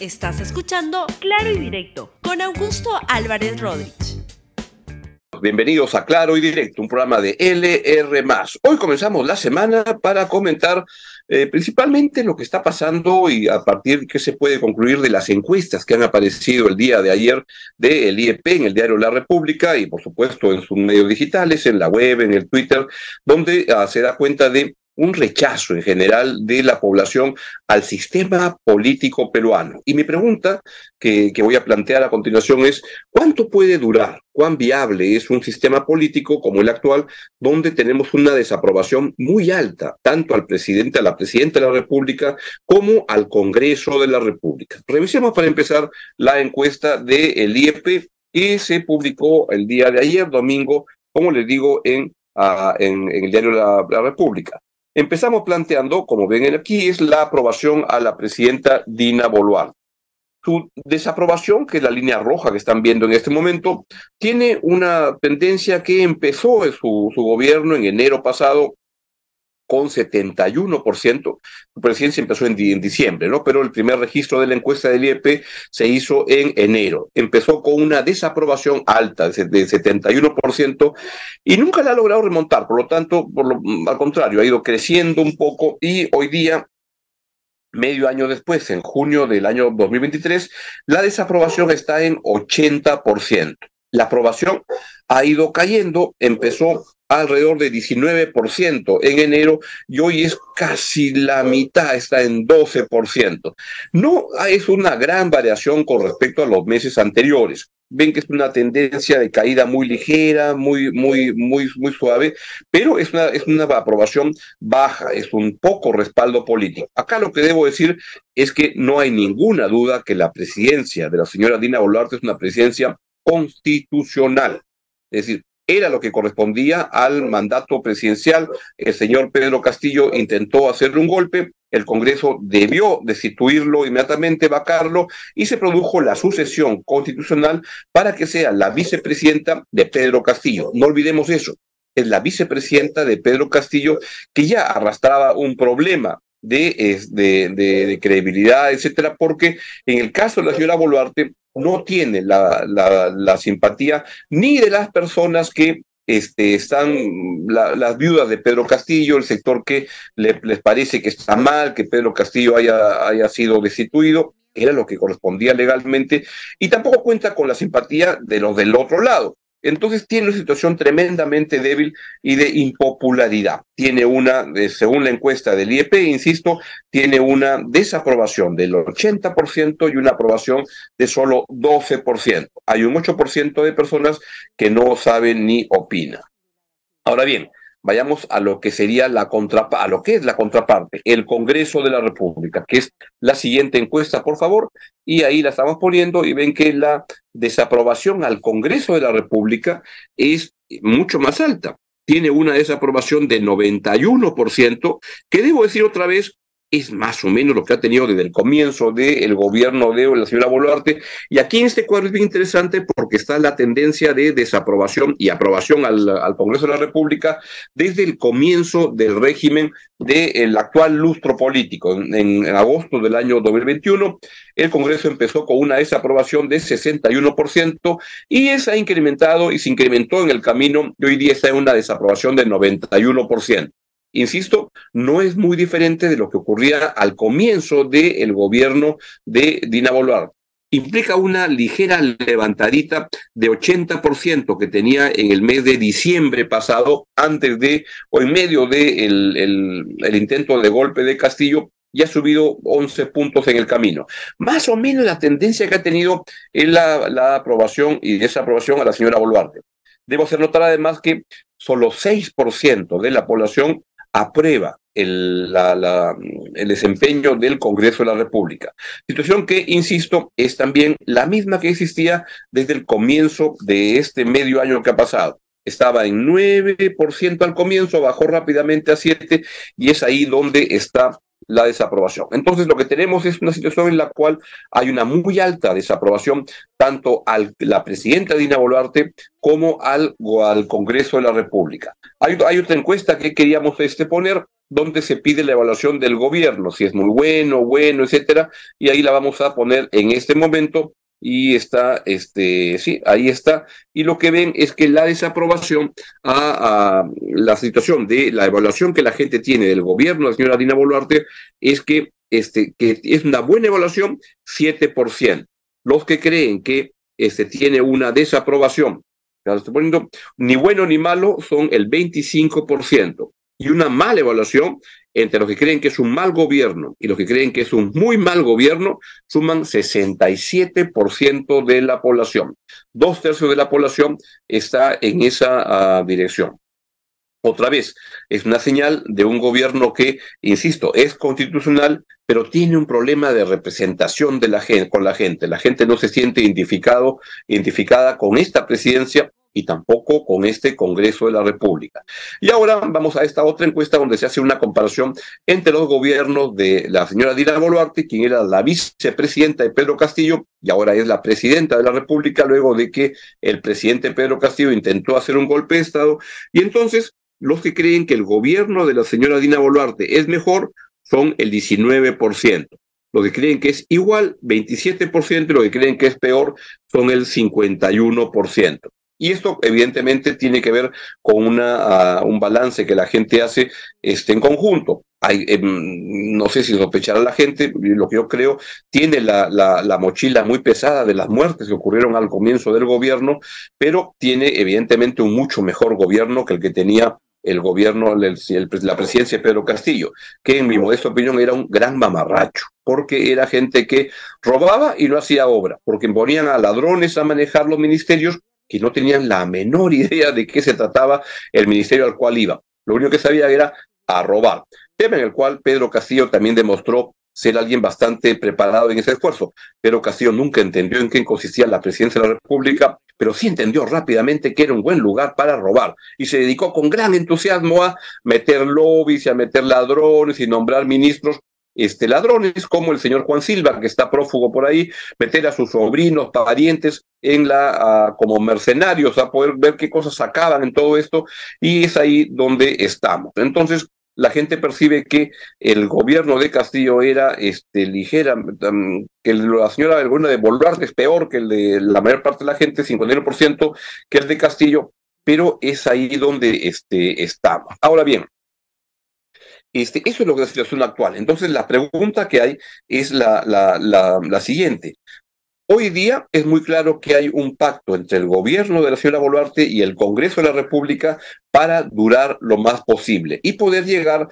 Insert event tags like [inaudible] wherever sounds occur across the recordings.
Estás escuchando Claro y Directo con Augusto Álvarez Rodríguez. Bienvenidos a Claro y Directo, un programa de LR. Hoy comenzamos la semana para comentar eh, principalmente lo que está pasando y a partir de qué se puede concluir de las encuestas que han aparecido el día de ayer del IEP en el diario La República y por supuesto en sus medios digitales, en la web, en el Twitter, donde ah, se da cuenta de un rechazo en general de la población al sistema político peruano. Y mi pregunta que, voy a plantear a continuación es, ¿cuánto puede durar? ¿Cuán viable es un sistema político como el actual, donde tenemos una desaprobación muy alta, tanto al presidente, a la presidenta de la República, como al Congreso de la República? Revisemos para empezar la encuesta del IEP que se publicó el día de ayer, domingo, como les digo, en, en, el diario la República. Empezamos planteando, como ven aquí, es la aprobación a la presidenta Dina Boluarte. Su desaprobación, que es la línea roja que están viendo en este momento, tiene una tendencia que empezó su, su gobierno en enero pasado con 71%. Su presidencia empezó en, diciembre, ¿no? Pero el primer registro de la encuesta del IEP se hizo en enero. Empezó con una desaprobación alta de, 71% y nunca la ha logrado remontar. Por lo tanto, por lo, al contrario, ha ido creciendo un poco y hoy día medio año después, en junio del año 2023, la desaprobación está en 80%. La aprobación ha ido cayendo, empezó alrededor de 19% en enero y hoy es casi la mitad, está en 12%. No es una gran variación con respecto a los meses anteriores. Ven que es una tendencia de caída muy ligera, muy, muy, muy, muy suave, pero es una, es una aprobación baja, es un poco respaldo político. Acá lo que debo decir es que no hay ninguna duda que la presidencia de la señora Dina Boluarte es una presidencia constitucional. Es decir, era lo que correspondía al mandato presidencial. El señor Pedro Castillo intentó hacerle un golpe, el Congreso debió destituirlo inmediatamente, vacarlo, y se produjo la sucesión constitucional para que sea la vicepresidenta de Pedro Castillo. No olvidemos eso. Es la vicepresidenta de Pedro Castillo que ya arrastraba un problema de, de, de, credibilidad, etcétera, porque en el caso de la señora Boluarte no tiene la, la, simpatía ni de las personas que este, están las viudas de Pedro Castillo, el sector que les parece que está mal, que Pedro Castillo haya, haya sido destituido, era lo que correspondía legalmente, y tampoco cuenta con la simpatía de los del otro lado. Entonces tiene una situación tremendamente débil y de impopularidad. Tiene una, según la encuesta del IEP, insisto, tiene una desaprobación del 80% y una aprobación de solo 12%. Hay un 8% de personas que no saben ni opinan. Ahora bien, vayamos a lo que sería la contraparte, a lo que es la contraparte, el Congreso de la República, que es la siguiente encuesta, por favor, y ahí la estamos poniendo y ven que la desaprobación al Congreso de la República es mucho más alta. Tiene una desaprobación de 91%, que debo decir otra vez, es más o menos lo que ha tenido desde el comienzo del gobierno de la señora Boluarte. Y aquí en este cuadro es bien interesante porque está la tendencia de desaprobación y aprobación al, Congreso de la República desde el comienzo del régimen del actual lustro político. En, agosto del año 2021, el Congreso empezó con una desaprobación de 61% y esa ha incrementado y se incrementó en el camino y hoy día está en una desaprobación de 91% insisto, no es muy diferente de lo que ocurría al comienzo del gobierno de Dina Boluarte. Implica una ligera levantadita de 80% que tenía en el mes de diciembre pasado, antes de o en medio de el, intento de golpe de Castillo, y ha subido 11 puntos en el camino. Más o menos la tendencia que ha tenido es la, la aprobación y desaprobación a la señora Boluarte. Debo hacer notar además que solo 6% de la población aprueba el, el, desempeño del Congreso de la República. Situación que, insisto, es también la misma que existía desde el comienzo de este medio año que ha pasado. Estaba en 9% al comienzo, bajó rápidamente a 7% y es ahí donde está la desaprobación. Entonces lo que tenemos es una situación en la cual hay una muy alta desaprobación tanto a la presidenta Dina Boluarte como al, al Congreso de la República. Hay, hay otra encuesta que queríamos este, poner donde se pide la evaluación del gobierno, si es muy bueno, bueno, etcétera, y ahí la vamos a poner en este momento y está, este, sí, ahí está. Y lo que ven es que la desaprobación a, la situación de la evaluación que la gente tiene del gobierno la señora Dina Boluarte es que, este, que es una buena evaluación, 7%. Los que creen que este, tiene una desaprobación, estoy poniendo, ni bueno ni malo, son el 25% y una mala evaluación entre los que creen que es un mal gobierno y los que creen que es un muy mal gobierno, suman 67% de la población. Dos tercios de la población está en esa ah, dirección. Otra vez, es una señal de un gobierno que, insisto, es constitucional, pero tiene un problema de representación de la gente, con la gente. La gente no se siente identificado, identificada con esta presidencia y tampoco con este Congreso de la República. Y ahora vamos a esta otra encuesta donde se hace una comparación entre los gobiernos de la señora Dina Boluarte, quien era la vicepresidenta de Pedro Castillo y ahora es la presidenta de la República, luego de que el presidente Pedro Castillo intentó hacer un golpe de Estado. Y entonces, los que creen que el gobierno de la señora Dina Boluarte es mejor son el 19%. Los que creen que es igual, 27%, y los que creen que es peor son el 51%. Y esto evidentemente tiene que ver con una, ah, un balance que la gente hace este, en conjunto. Hay, em, no sé si sospechará la gente, lo que yo creo, tiene la, la, la, mochila muy pesada de las muertes que ocurrieron al comienzo del gobierno, pero tiene evidentemente un mucho mejor gobierno que el que tenía el gobierno, la presidencia de Pedro Castillo, que en mi modesta opinión era un gran mamarracho, porque era gente que robaba y no hacía obra, porque ponían a ladrones a manejar los ministerios que no tenían la menor [laughs] idea de qué se trataba el ministerio al cual iba. Lo único que sabía era a robar. Tema en el cual Pedro Castillo también demostró ser alguien bastante preparado en ese esfuerzo. Pedro Castillo nunca entendió en qué consistía la presidencia de la República, pero sí entendió rápidamente que era un buen lugar para robar y se dedicó con gran entusiasmo a meter lobbies y a meter ladrones y nombrar ministros este, ladrones como el señor Juan Silva, que está prófugo por ahí, meter a sus sobrinos, parientes en la, como mercenarios, a poder ver qué cosas sacaban en todo esto, y es ahí donde estamos. Entonces, la gente percibe que el gobierno de Castillo era este, ligera, mm, que la señora alguna de Boluarte es peor que el de la mayor parte de la gente, 51% que el de Castillo, pero es ahí donde este, estamos. Ahora bien, este, eso es lo que es la situación actual. Entonces, la pregunta que hay es la, la, la, la siguiente. Hoy día es muy claro que hay un pacto entre el gobierno de la señora Boluarte y el Congreso de la República para durar lo más posible y poder llegar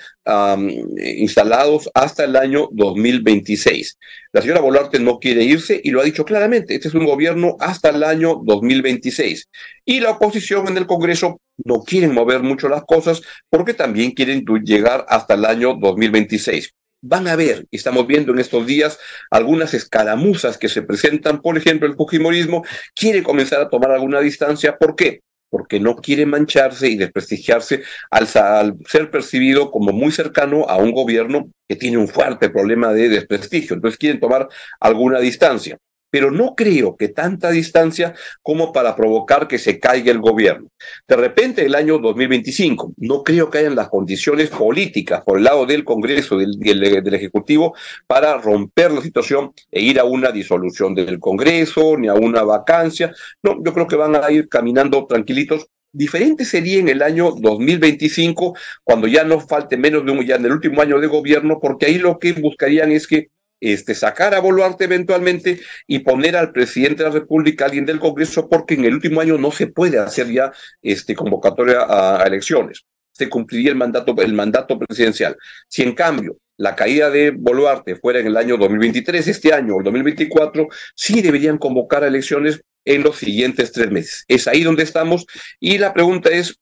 instalados hasta el año 2026. La señora Boluarte no quiere irse y lo ha dicho claramente. Este es un gobierno hasta el año 2026. Y la oposición en el Congreso no quieren mover mucho las cosas porque también quieren llegar hasta el año 2026 van a ver, estamos viendo en estos días algunas escaramuzas que se presentan, por ejemplo, el Fujimorismo quiere comenzar a tomar alguna distancia, ¿por qué? Porque no quiere mancharse y desprestigiarse al, al ser percibido como muy cercano a un gobierno que tiene un fuerte problema de desprestigio. Entonces quieren tomar alguna distancia pero no creo que tanta distancia como para provocar que se caiga el gobierno. De repente, el año 2025, no creo que hayan las condiciones políticas por el lado del Congreso, del, del, Ejecutivo, para romper la situación e ir a una disolución del Congreso, ni a una vacancia. No, yo creo que van a ir caminando tranquilitos Diferente sería en el año 2025, cuando ya no falte menos de un, ya en el último año de gobierno, porque ahí lo que buscarían es que este, sacar a Boluarte eventualmente y poner al presidente de la República, alguien del Congreso, porque en el último año no se puede hacer ya este, convocatoria a, elecciones. Se cumpliría el mandato, el mandato presidencial. Si en cambio la caída de Boluarte fuera en el año 2023, este año o el 2024, sí deberían convocar a elecciones en los siguientes tres meses. Es ahí donde estamos y la pregunta es,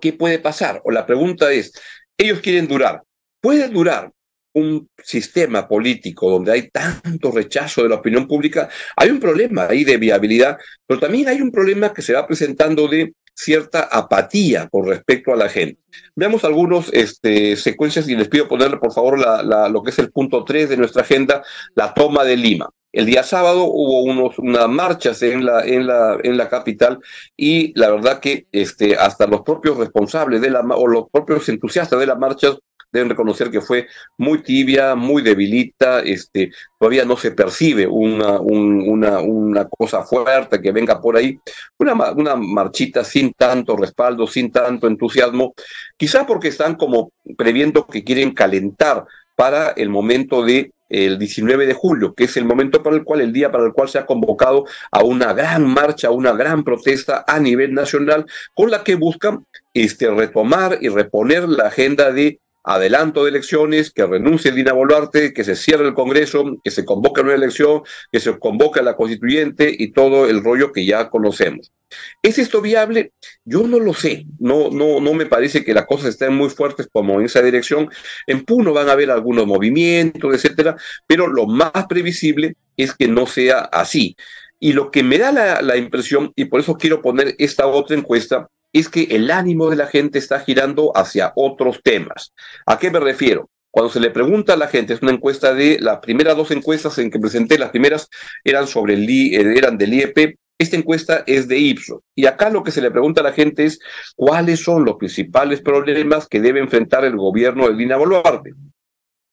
¿qué puede pasar? O la pregunta es, ellos quieren durar. ¿Puede durar un sistema político donde hay tanto rechazo de la opinión pública, hay un problema ahí de viabilidad, pero también hay un problema que se va presentando de cierta apatía con respecto a la gente. Veamos algunas este, secuencias y les pido ponerle por favor la, lo que es el punto 3 de nuestra agenda, la toma de Lima. El día sábado hubo unos, unas marchas en la, en, la, en la capital y la verdad que este, hasta los propios responsables de la, o los propios entusiastas de las marchas deben reconocer que fue muy tibia, muy debilita, este, todavía no se percibe una, una, una cosa fuerte que venga por ahí, una, una marchita sin tanto respaldo, sin tanto entusiasmo, quizá porque están como previendo que quieren calentar para el momento de el 19 de julio, que es el momento para el cual, el día para el cual se ha convocado a una gran marcha, una gran protesta a nivel nacional, con la que buscan este, retomar y reponer la agenda de adelanto de elecciones, que renuncie Dina Boluarte, que se cierre el Congreso, que se convoque una elección, que se convoque a la constituyente y todo el rollo que ya conocemos. ¿Es esto viable? Yo no lo sé. No, no, no me parece que las cosas estén muy fuertes como en esa dirección. En Puno van a haber algunos movimientos, etcétera, pero lo más previsible es que no sea así. Y lo que me da la, la impresión, y por eso quiero poner esta otra encuesta, es que el ánimo de la gente está girando hacia otros temas. ¿A qué me refiero? Cuando se le pregunta a la gente, es una encuesta de las primeras dos encuestas en que presenté, las primeras eran sobre el eh, eran del IEP, esta encuesta es de Ipsos. Y acá lo que se le pregunta a la gente es cuáles son los principales problemas que debe enfrentar el gobierno de Dina Boluarte.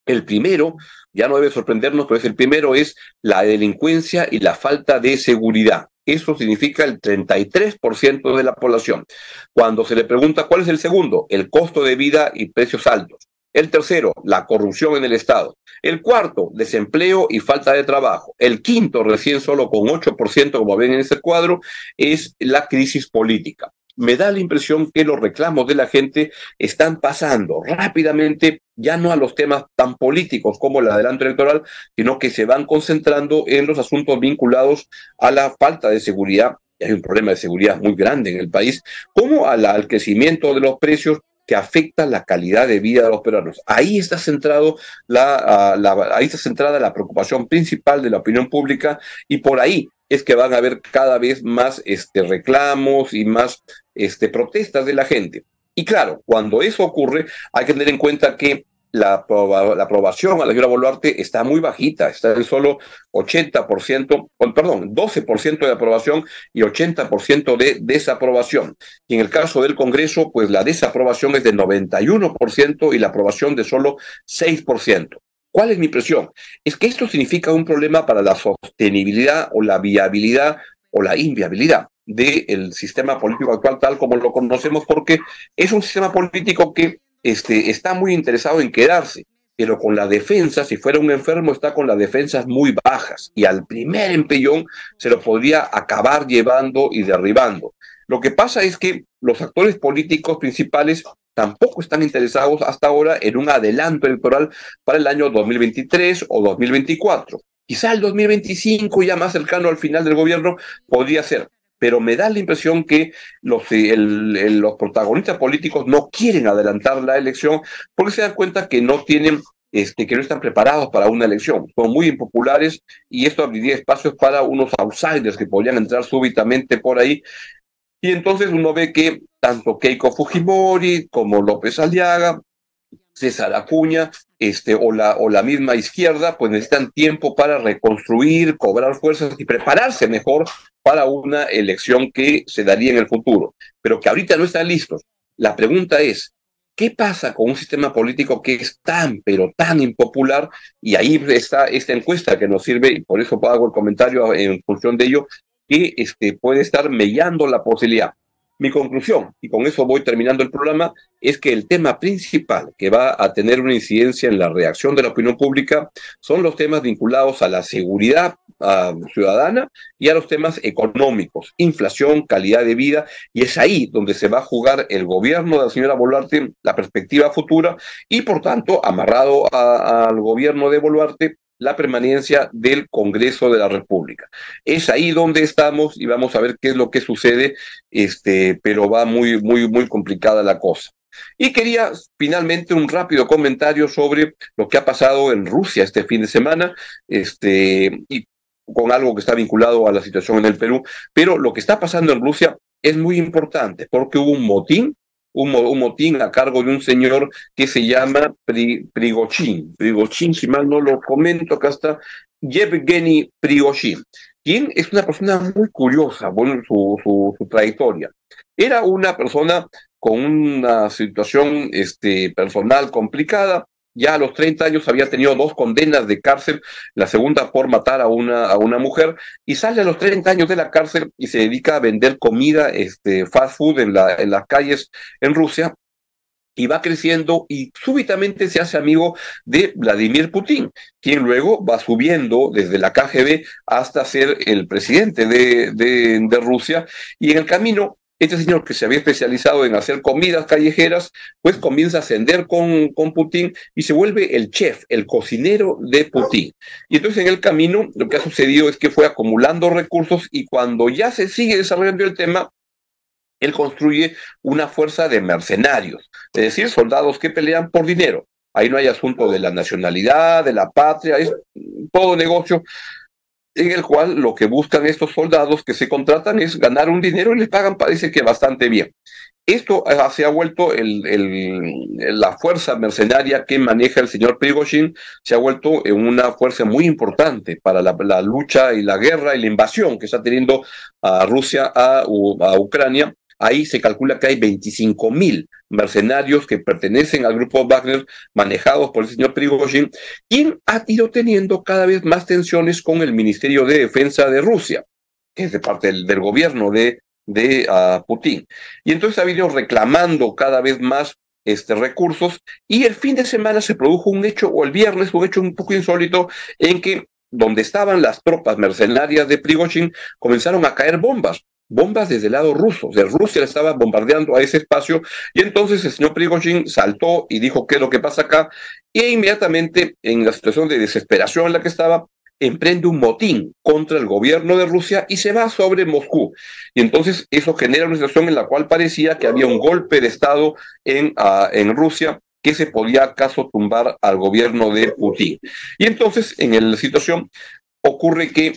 El primero, ya no debe sorprendernos, pero es el primero, es la delincuencia y la falta de seguridad. Eso significa el 33% de la población. Cuando se le pregunta cuál es el segundo, el costo de vida y precios altos. El tercero, la corrupción en el Estado. El cuarto, desempleo y falta de trabajo. El quinto, recién solo con 8%, como ven en ese cuadro, es la crisis política me da la impresión que los reclamos de la gente están pasando rápidamente ya no a los temas tan políticos como el adelanto electoral, sino que se van concentrando en los asuntos vinculados a la falta de seguridad, y hay un problema de seguridad muy grande en el país, como al crecimiento de los precios que afecta la calidad de vida de los peruanos. Ahí está centrado la, ahí está centrada la preocupación principal de la opinión pública y por ahí es que van a haber cada vez más este, reclamos y más este, protestas de la gente. Y claro, cuando eso ocurre, hay que tener en cuenta que la, la aprobación a la señora Boluarte está muy bajita, está en solo 80%, perdón, 12% de aprobación y 80% de desaprobación. Y en el caso del Congreso, pues la desaprobación es de 91% y la aprobación de solo 6%. ¿Cuál es mi impresión? Es que esto significa un problema para la sostenibilidad o la viabilidad o la inviabilidad del sistema político actual tal como lo conocemos, porque es un sistema político que este, está muy interesado en quedarse, pero con la defensa, si fuera un enfermo, está con las defensas muy bajas y al primer empellón se lo podría acabar llevando y derribando. Lo que pasa es que los actores políticos principales tampoco están interesados hasta ahora en un adelanto electoral para el año 2023 o 2024. Quizá el 2025, ya más cercano al final del gobierno, podría ser pero me da la impresión que los, eh, los protagonistas políticos no quieren adelantar la elección porque se dan cuenta que no tienen este, que no están preparados para una elección. Son muy impopulares y esto abriría espacios para unos outsiders que podrían entrar súbitamente por ahí. Y entonces uno ve que tanto Keiko Fujimori como López Aliaga, César Acuña, este, o, la, o la misma izquierda, pues necesitan tiempo para reconstruir, cobrar fuerzas y prepararse mejor para una elección que se daría en el futuro, pero que ahorita no están listos. La pregunta es, ¿qué pasa con un sistema político que es tan, pero tan impopular? Y ahí está esta encuesta que nos sirve, y por eso hago el comentario en función de ello, que este, puede estar mellando la posibilidad. Mi conclusión, y con eso voy terminando el programa, es que el tema principal que va a tener una incidencia en la reacción de la opinión pública son los temas vinculados a la seguridad ciudadana y a los temas económicos, inflación, calidad de vida, y es ahí donde se va a jugar el gobierno de la señora Boluarte, la perspectiva futura, y por tanto, amarrado al gobierno de Boluarte, la permanencia del Congreso de la República. Es ahí donde estamos y vamos a ver qué es lo que sucede, este, pero va muy, muy, muy complicada la cosa. Y quería finalmente un rápido comentario sobre lo que ha pasado en Rusia este fin de semana, este, y con algo que está vinculado a la situación en el Perú, pero lo que está pasando en Rusia es muy importante porque hubo un motín, un, motín a cargo de un señor que se llama Pri, Prigochin. Si mal no lo comento, acá está Yevgeny Prigozhin, quien es una persona muy curiosa, bueno, su, su, su trayectoria. Era una persona con una situación este, personal complicada, ya a los 30 años había tenido dos condenas de cárcel, la segunda por matar a una, a una mujer, y sale a los 30 años de la cárcel y se dedica a vender comida, este, fast food en, la, en las calles en Rusia, y va creciendo y súbitamente se hace amigo de Vladimir Putin, quien luego va subiendo desde la KGB hasta ser el presidente de, de, de Rusia, y en el camino este señor que se había especializado en hacer comidas callejeras, pues comienza a ascender con, con Putin y se vuelve el chef, el cocinero de Putin. Y entonces en el camino lo que ha sucedido es que fue acumulando recursos y cuando ya se sigue desarrollando el tema, él construye una fuerza de mercenarios, es decir, soldados que pelean por dinero. Ahí no hay asunto de la nacionalidad, de la patria, es todo negocio en el cual lo que buscan estos soldados que se contratan es ganar un dinero y les pagan, parece que bastante bien. Esto se ha vuelto el, la fuerza mercenaria que maneja el señor Prigozhin, se ha vuelto en una fuerza muy importante para la, lucha y la guerra y la invasión que está teniendo a Rusia a Ucrania Ahí se calcula que hay 25 mil mercenarios que pertenecen al grupo Wagner, manejados por el señor Prigozhin, quien ha ido teniendo cada vez más tensiones con el Ministerio de Defensa de Rusia, que es de parte del, gobierno de, de uh, Putin. Y entonces ha venido reclamando cada vez más este, recursos y el fin de semana se produjo un hecho, o el viernes, un hecho un poco insólito, en que donde estaban las tropas mercenarias de Prigozhin comenzaron a caer bombas bombas desde el lado ruso. De Rusia estaba bombardeando a ese espacio y entonces el señor Prigozhin saltó y dijo qué es lo que pasa acá e inmediatamente en la situación de desesperación en la que estaba emprende un motín contra el gobierno de Rusia y se va sobre Moscú. Y entonces eso genera una situación en la cual parecía que había un golpe de Estado en, uh, en Rusia que se podía acaso tumbar al gobierno de Putin. Y entonces en la situación ocurre que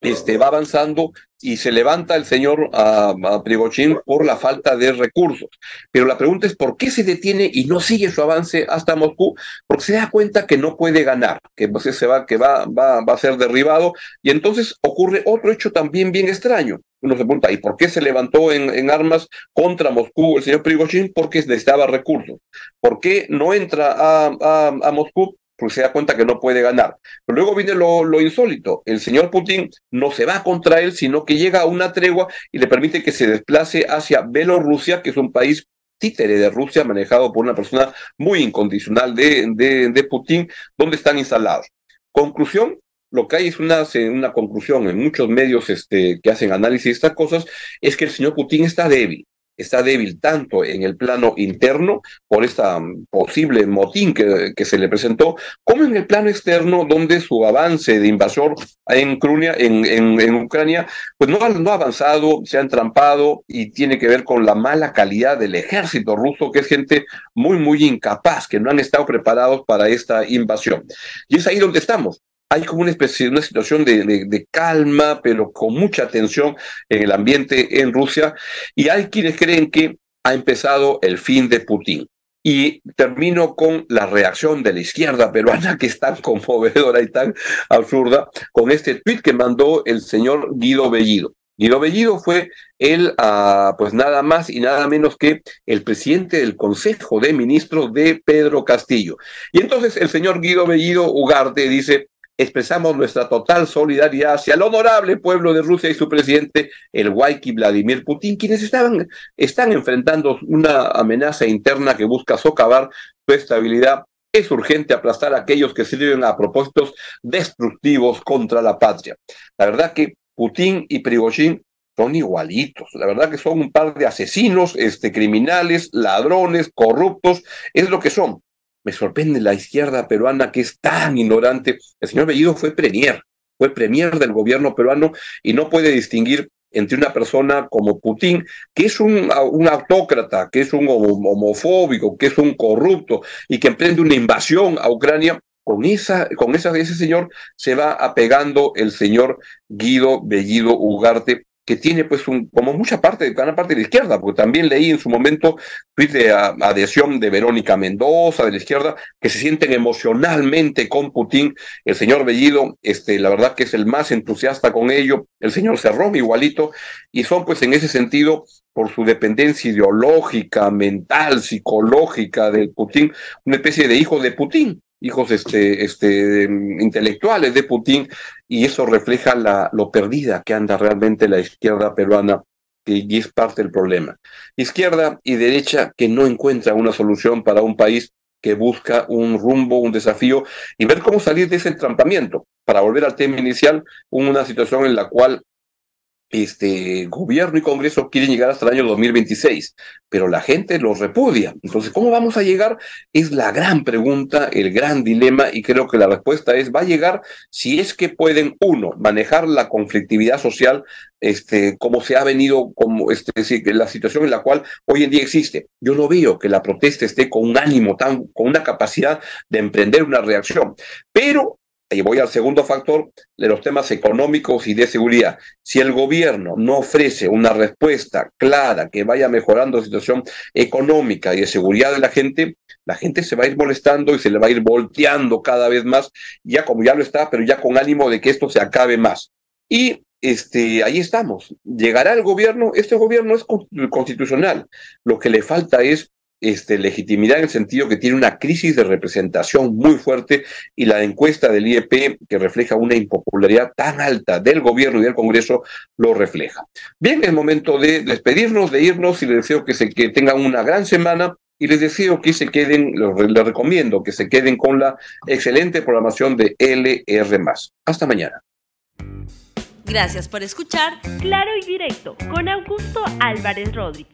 este, va avanzando y se levanta el señor a, a Prigozhin por la falta de recursos. Pero la pregunta es por qué se detiene y no sigue su avance hasta Moscú, porque se da cuenta que no puede ganar, que, pues, se va, que va, va, va a ser derribado, y entonces ocurre otro hecho también bien extraño. Uno se pregunta, ¿y por qué se levantó en, armas contra Moscú el señor Prigozhin? Porque necesitaba recursos. ¿Por qué no entra a, a Moscú? Porque se da cuenta que no puede ganar. Pero luego viene lo, lo, insólito. El señor Putin no se va contra él, sino que llega a una tregua y le permite que se desplace hacia Bielorrusia, que es un país títere de Rusia manejado por una persona muy incondicional de, de, de Putin, donde están instalados. Conclusión, lo que hay es una, una conclusión en muchos medios este, que hacen análisis de estas cosas, es que el señor Putin está débil está débil tanto en el plano interno por esta posible motín que, que, se le presentó, como en el plano externo donde su avance de invasor en, Ucrania, en, en, en Ucrania pues no, no ha avanzado, se ha entrampado y tiene que ver con la mala calidad del ejército ruso, que es gente muy, muy incapaz, que no han estado preparados para esta invasión. Y es ahí donde estamos hay como una especie, una situación de, de, calma, pero con mucha tensión en el ambiente en Rusia, y hay quienes creen que ha empezado el fin de Putin. Y termino con la reacción de la izquierda peruana, que es tan conmovedora y tan absurda, con este tuit que mandó el señor Guido Bellido. Guido Bellido fue él, uh, pues nada más y nada menos que el presidente del Consejo de Ministros de Pedro Castillo. Y entonces el señor Guido Bellido Ugarte dice, expresamos nuestra total solidaridad hacia el honorable pueblo de Rusia y su presidente, el Waiki Vladimir Putin, quienes estaban, están enfrentando una amenaza interna que busca socavar su estabilidad. Es urgente aplastar a aquellos que sirven a propósitos destructivos contra la patria. La verdad que Putin y Prigozhin son igualitos. La verdad que son un par de asesinos, este, criminales, ladrones, corruptos, es lo que son me sorprende la izquierda peruana que es tan ignorante. El señor Bellido fue premier, fue premier del gobierno peruano y no puede distinguir entre una persona como Putin, que es un, autócrata, que es un homofóbico, que es un corrupto y que emprende una invasión a Ucrania, con esa, con ese señor se va apegando el señor Guido Bellido Ugarte, que tiene pues un, como mucha parte, gran parte de la izquierda, porque también leí en su momento tweet de adhesión de Verónica Mendoza, de la izquierda, que se sienten emocionalmente con Putin. El señor Bellido, este, la verdad que es el más entusiasta con ello, el señor Cerrón igualito, y son pues en ese sentido por su dependencia ideológica, mental, psicológica de Putin, una especie de hijo de Putin, hijos este, este, intelectuales de Putin, y eso refleja la, lo perdida que anda realmente la izquierda peruana, y es parte del problema. Izquierda y derecha que no encuentra una solución para un país que busca un rumbo, un desafío, y ver cómo salir de ese entrampamiento. Para volver al tema inicial, una situación en la cual este gobierno y Congreso quieren llegar hasta el año 2026, pero la gente los repudia. Entonces, ¿cómo vamos a llegar? Es la gran pregunta, el gran dilema, y creo que la respuesta es, va a llegar si es que pueden, uno, manejar la conflictividad social, este, como se ha venido, como este, la situación en la cual hoy en día existe. Yo no veo que la protesta esté con un ánimo tan, con una capacidad de emprender una reacción, pero y voy al segundo factor de los temas económicos y de seguridad. Si el gobierno no ofrece una respuesta clara que vaya mejorando la situación económica y de seguridad de la gente, la gente se va a ir molestando y se le va a ir volteando cada vez más, ya como ya lo está, pero ya con ánimo de que esto se acabe más. Y este, ahí estamos. ¿Llegará el gobierno? Este gobierno es constitucional. Lo que le falta es este, legitimidad en el sentido que tiene una crisis de representación muy fuerte y la encuesta del IEP que refleja una impopularidad tan alta del gobierno y del Congreso lo refleja. Bien, es momento de despedirnos, de irnos y les deseo que, se, que tengan una gran semana y les deseo que se queden, les recomiendo que se queden con la excelente programación de LR. Hasta mañana. Gracias por escuchar Claro y Directo con Augusto Álvarez Rodríguez.